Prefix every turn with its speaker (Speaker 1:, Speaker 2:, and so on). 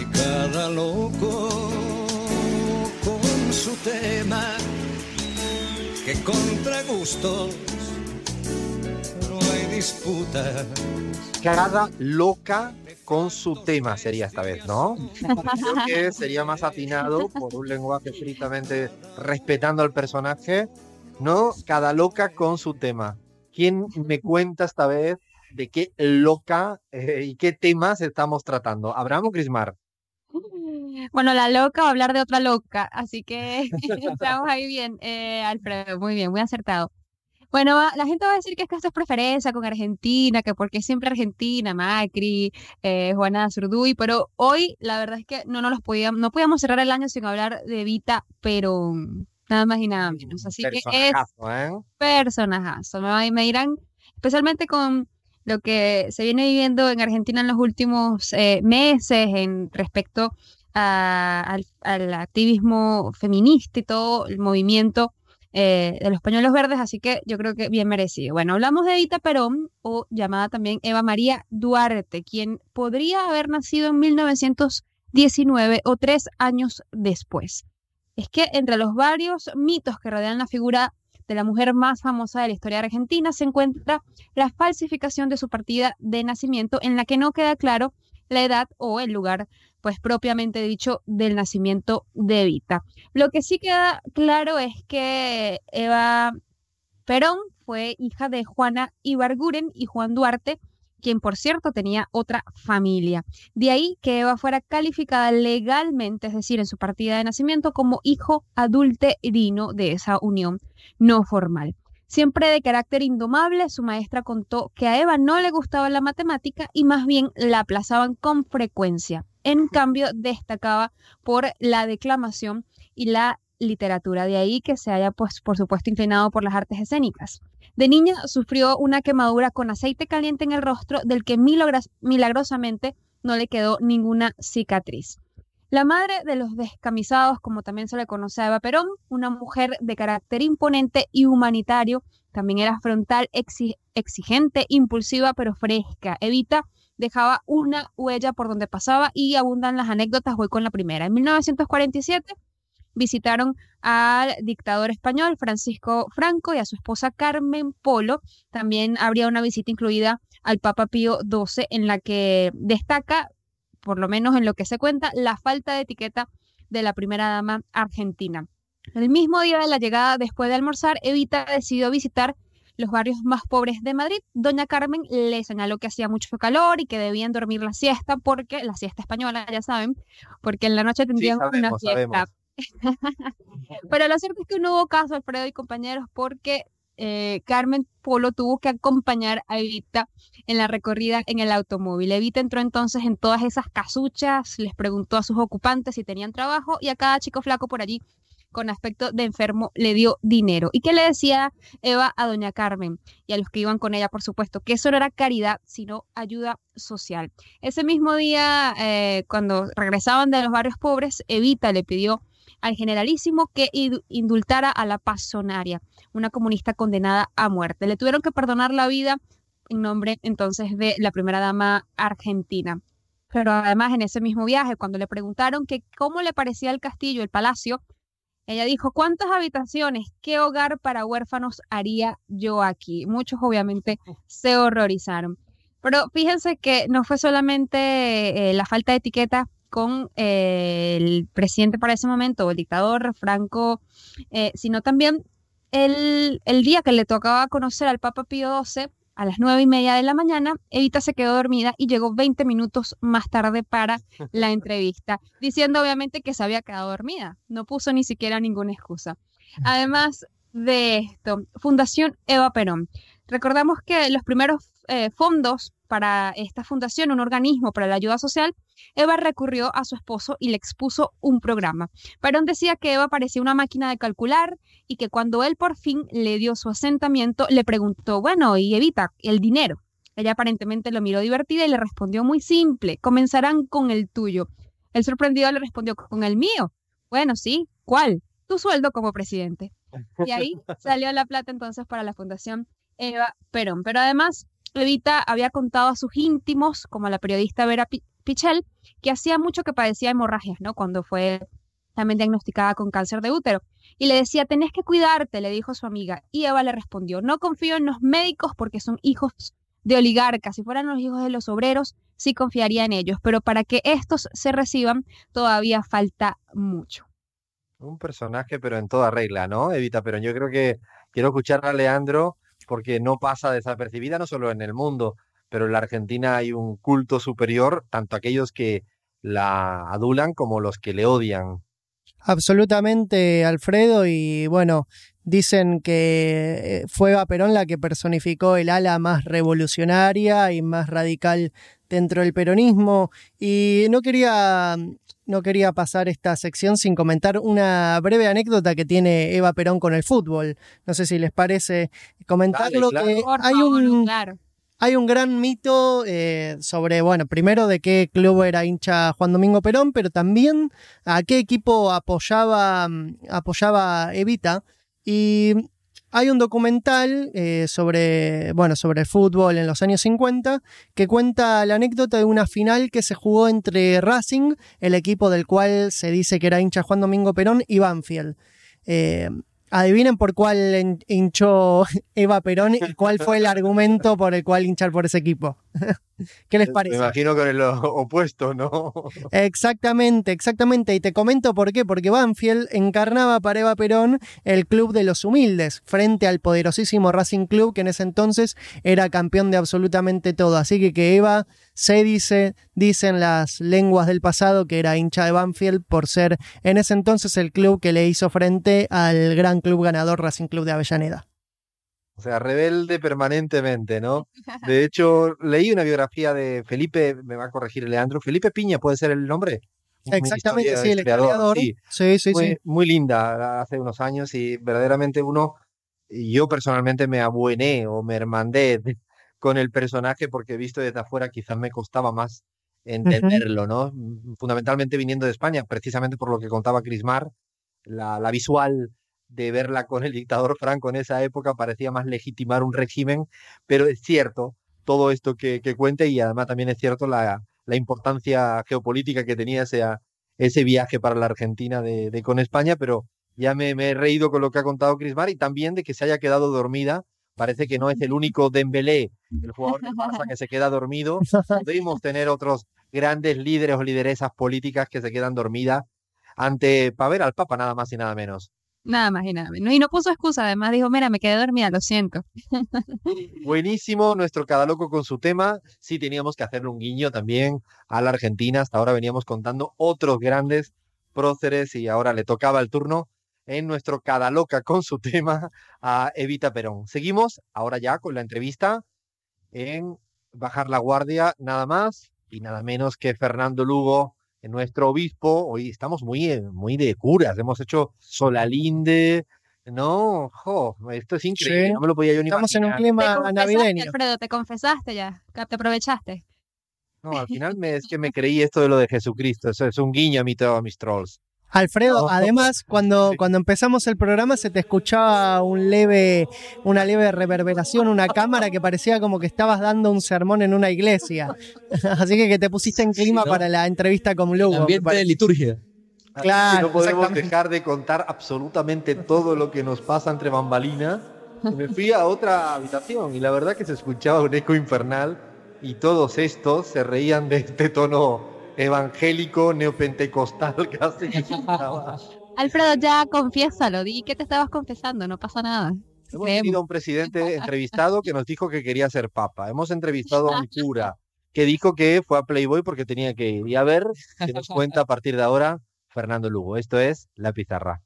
Speaker 1: y cada loco con su tema, que contra gustos no hay disputa.
Speaker 2: Cada loca con su tema sería esta vez, ¿no? Sería más afinado por un lenguaje estrictamente respetando al personaje, ¿no? Cada loca con su tema. ¿Quién me cuenta esta vez de qué loca eh, y qué temas estamos tratando? ¿Abraham o Crismar?
Speaker 3: Bueno, la loca va a hablar de otra loca, así que estamos ahí bien, eh, Alfredo, muy bien, muy acertado. Bueno, la gente va a decir que es que esto es preferencia con Argentina, que porque siempre Argentina, Macri, eh, Juana Zurduy, pero hoy la verdad es que no nos los podíamos, no podíamos cerrar el año sin hablar de Vita pero nada más y nada menos. Así que es ¿eh? personajazo. Me, me dirán, especialmente con lo que se viene viviendo en Argentina en los últimos eh, meses en respecto al, activismo feminista y todo el movimiento eh, de los pañuelos verdes, así que yo creo que bien merecido. Bueno, hablamos de Evita Perón, o llamada también Eva María Duarte, quien podría haber nacido en 1919 o tres años después. Es que entre los varios mitos que rodean la figura de la mujer más famosa de la historia argentina se encuentra la falsificación de su partida de nacimiento en la que no queda claro la edad o el lugar, pues propiamente dicho, del nacimiento de Evita. Lo que sí queda claro es que Eva Perón fue hija de Juana Ibarguren y Juan Duarte, quien por cierto tenía otra familia. De ahí que Eva fuera calificada legalmente, es decir, en su partida de nacimiento, como hijo adulterino de esa unión no formal. Siempre de carácter indomable, su maestra contó que a Eva no le gustaba la matemática y más bien la aplazaban con frecuencia. En cambio, destacaba por la declamación y la literatura, de ahí que se haya, pues, por supuesto, inclinado por las artes escénicas. De niña sufrió una quemadura con aceite caliente en el rostro, del que milagrosamente no le quedó ninguna cicatriz. La madre de los descamisados, como también se le conoce a Eva Perón, una mujer de carácter imponente y humanitario, también era frontal, exigente, impulsiva, pero fresca. Evita dejaba una huella por donde pasaba y abundan las anécdotas. Voy con la primera. En 1947 visitaron al dictador español Francisco Franco y a su esposa Carmen Polo. También habría una visita incluida al Papa Pío XII en la que destaca por lo menos en lo que se cuenta, la falta de etiqueta de la primera dama argentina. El mismo día de la llegada, después de almorzar, Evita decidió visitar los barrios más pobres de Madrid. Doña Carmen le señaló que hacía mucho calor y que debían dormir la siesta, porque la siesta española, ya saben, porque en la noche tendrían una siesta. Pero lo cierto es que no hubo caso, Alfredo y compañeros, porque eh, Carmen Polo tuvo que acompañar a Evita en la recorrida en el automóvil. Evita entró entonces en todas esas casuchas, les preguntó a sus ocupantes si tenían trabajo y a cada chico flaco por allí con aspecto de enfermo le dio dinero. ¿Y qué le decía Eva a doña Carmen y a los que iban con ella, por supuesto? Que eso no era caridad, sino ayuda social. Ese mismo día, eh, cuando regresaban de los barrios pobres, Evita le pidió al generalísimo que indultara a la pasonaria, una comunista condenada a muerte. Le tuvieron que perdonar la vida en nombre entonces de la primera dama argentina. Pero además en ese mismo viaje, cuando le preguntaron que cómo le parecía el castillo, el palacio, ella dijo, ¿cuántas habitaciones, qué hogar para huérfanos haría yo aquí? Muchos obviamente se horrorizaron. Pero fíjense que no fue solamente eh, la falta de etiqueta con eh, el presidente para ese momento, el dictador Franco, eh, sino también el, el, día que le tocaba conocer al Papa Pío XII, a las nueve y media de la mañana, Evita se quedó dormida y llegó 20 minutos más tarde para la entrevista, diciendo obviamente que se había quedado dormida. No puso ni siquiera ninguna excusa. Además de esto, Fundación Eva Perón. Recordamos que los primeros eh, fondos para esta fundación, un organismo para la ayuda social, Eva recurrió a su esposo y le expuso un programa. Perón decía que Eva parecía una máquina de calcular y que cuando él por fin le dio su asentamiento, le preguntó, bueno, y Evita, el dinero. Ella aparentemente lo miró divertida y le respondió muy simple, comenzarán con el tuyo. El sorprendido le respondió, con el mío. Bueno, sí, ¿cuál? Tu sueldo como presidente. Y ahí salió la plata entonces para la Fundación Eva Perón. Pero además, Evita había contado a sus íntimos, como a la periodista Vera Pichel, que hacía mucho que padecía hemorragias, ¿no? Cuando fue también diagnosticada con cáncer de útero. Y le decía, tenés que cuidarte, le dijo su amiga. Y Eva le respondió, no confío en los médicos porque son hijos de oligarcas. Si fueran los hijos de los obreros, sí confiaría en ellos. Pero para que estos se reciban, todavía falta mucho.
Speaker 2: Un personaje, pero en toda regla, ¿no, Evita? Pero yo creo que quiero escuchar a Leandro porque no pasa desapercibida, no solo en el mundo, pero en la Argentina hay un culto superior, tanto aquellos que la adulan como los que le odian.
Speaker 4: Absolutamente, Alfredo, y bueno, dicen que eh, fue Eva Perón la que personificó el ala más revolucionaria y más radical dentro del peronismo, y no quería no quería pasar esta sección sin comentar una breve anécdota que tiene Eva Perón con el fútbol. No sé si les parece comentarlo. que hay un, hay un gran mito eh, sobre, bueno, primero de qué club era hincha Juan Domingo Perón, pero también a qué equipo apoyaba, apoyaba Evita. Y hay un documental eh, sobre, bueno, sobre fútbol en los años 50 que cuenta la anécdota de una final que se jugó entre Racing, el equipo del cual se dice que era hincha Juan Domingo Perón, y Banfield. Eh, adivinen por cuál hinchó Eva Perón y cuál fue el argumento por el cual hinchar por ese equipo. ¿Qué les parece?
Speaker 2: Me imagino con el opuesto, ¿no?
Speaker 4: Exactamente, exactamente. Y te comento por qué. Porque Banfield encarnaba para Eva Perón el club de los humildes, frente al poderosísimo Racing Club, que en ese entonces era campeón de absolutamente todo. Así que que Eva se dice, dicen las lenguas del pasado, que era hincha de Banfield por ser en ese entonces el club que le hizo frente al gran club ganador Racing Club de Avellaneda.
Speaker 2: O sea, rebelde permanentemente, ¿no? De hecho, leí una biografía de Felipe, me va a corregir Leandro, Felipe Piña, ¿puede ser el nombre?
Speaker 4: Exactamente, sí, el creador. Sí, sí, sí,
Speaker 2: muy, muy, linda hace unos años y verdaderamente uno, yo personalmente me abuené o me hermandé con el personaje porque visto desde afuera quizás me costaba más entenderlo, ¿no? Fundamentalmente viniendo de España, precisamente por lo que contaba Crismar, la, la visual de verla con el dictador Franco en esa época parecía más legitimar un régimen, pero es cierto todo esto que, que cuenta y además también es cierto la, la importancia geopolítica que tenía ese, ese viaje para la Argentina de, con España, pero ya me, he reído con lo que ha contado Crismar y también de que se haya quedado dormida. Parece que no es el único Dembélé, el jugador de Barça que se queda dormido. Podemos tener otros grandes líderes o lideresas políticas que se quedan dormidas ante para ver al Papa nada más y nada menos.
Speaker 3: Nada más y nada menos. Y no puso excusa, además dijo, mira, me quedé dormida, lo siento.
Speaker 2: Buenísimo nuestro cada loco con su tema. Sí, teníamos que hacerle un guiño también a la Argentina. Hasta ahora veníamos contando otros grandes próceres y ahora le tocaba el turno en nuestro cada loca con su tema a Evita Perón. Seguimos ahora ya con la entrevista en Bajar la Guardia, nada más y nada menos que Fernando Lugo, nuestro obispo, hoy estamos muy, eh, muy de curas, hemos hecho Solalinde, no, jo, esto es increíble, no me lo podía yo ni
Speaker 4: Estamos en un clima navideño.
Speaker 3: Alfredo, te confesaste ya, te aprovechaste.
Speaker 2: No, al final me, es que me creí esto de lo de Jesucristo, eso es un guiño a mí todos mis trolls.
Speaker 4: Alfredo, además, cuando, cuando empezamos el programa se te escuchaba un leve, una leve reverberación, una cámara que parecía como que estabas dando un sermón en una iglesia. Así que que te pusiste en clima para la entrevista con Lugo.
Speaker 5: Ambiente de liturgia.
Speaker 2: Claro. No podemos dejar de contar absolutamente todo lo que nos pasa entre bambalinas. Me fui a otra habitación y la verdad que se escuchaba un eco infernal y todos estos se reían de este tono evangélico neopentecostal casi.
Speaker 3: Alfredo, ya confiésalo, di que te estabas confesando, no pasa nada.
Speaker 2: Hemos tenido un presidente entrevistado que nos dijo que quería ser papa. Hemos entrevistado a un cura que dijo que fue a Playboy porque tenía que ir. Y a ver qué nos cuenta a partir de ahora Fernando Lugo. Esto es La Pizarra.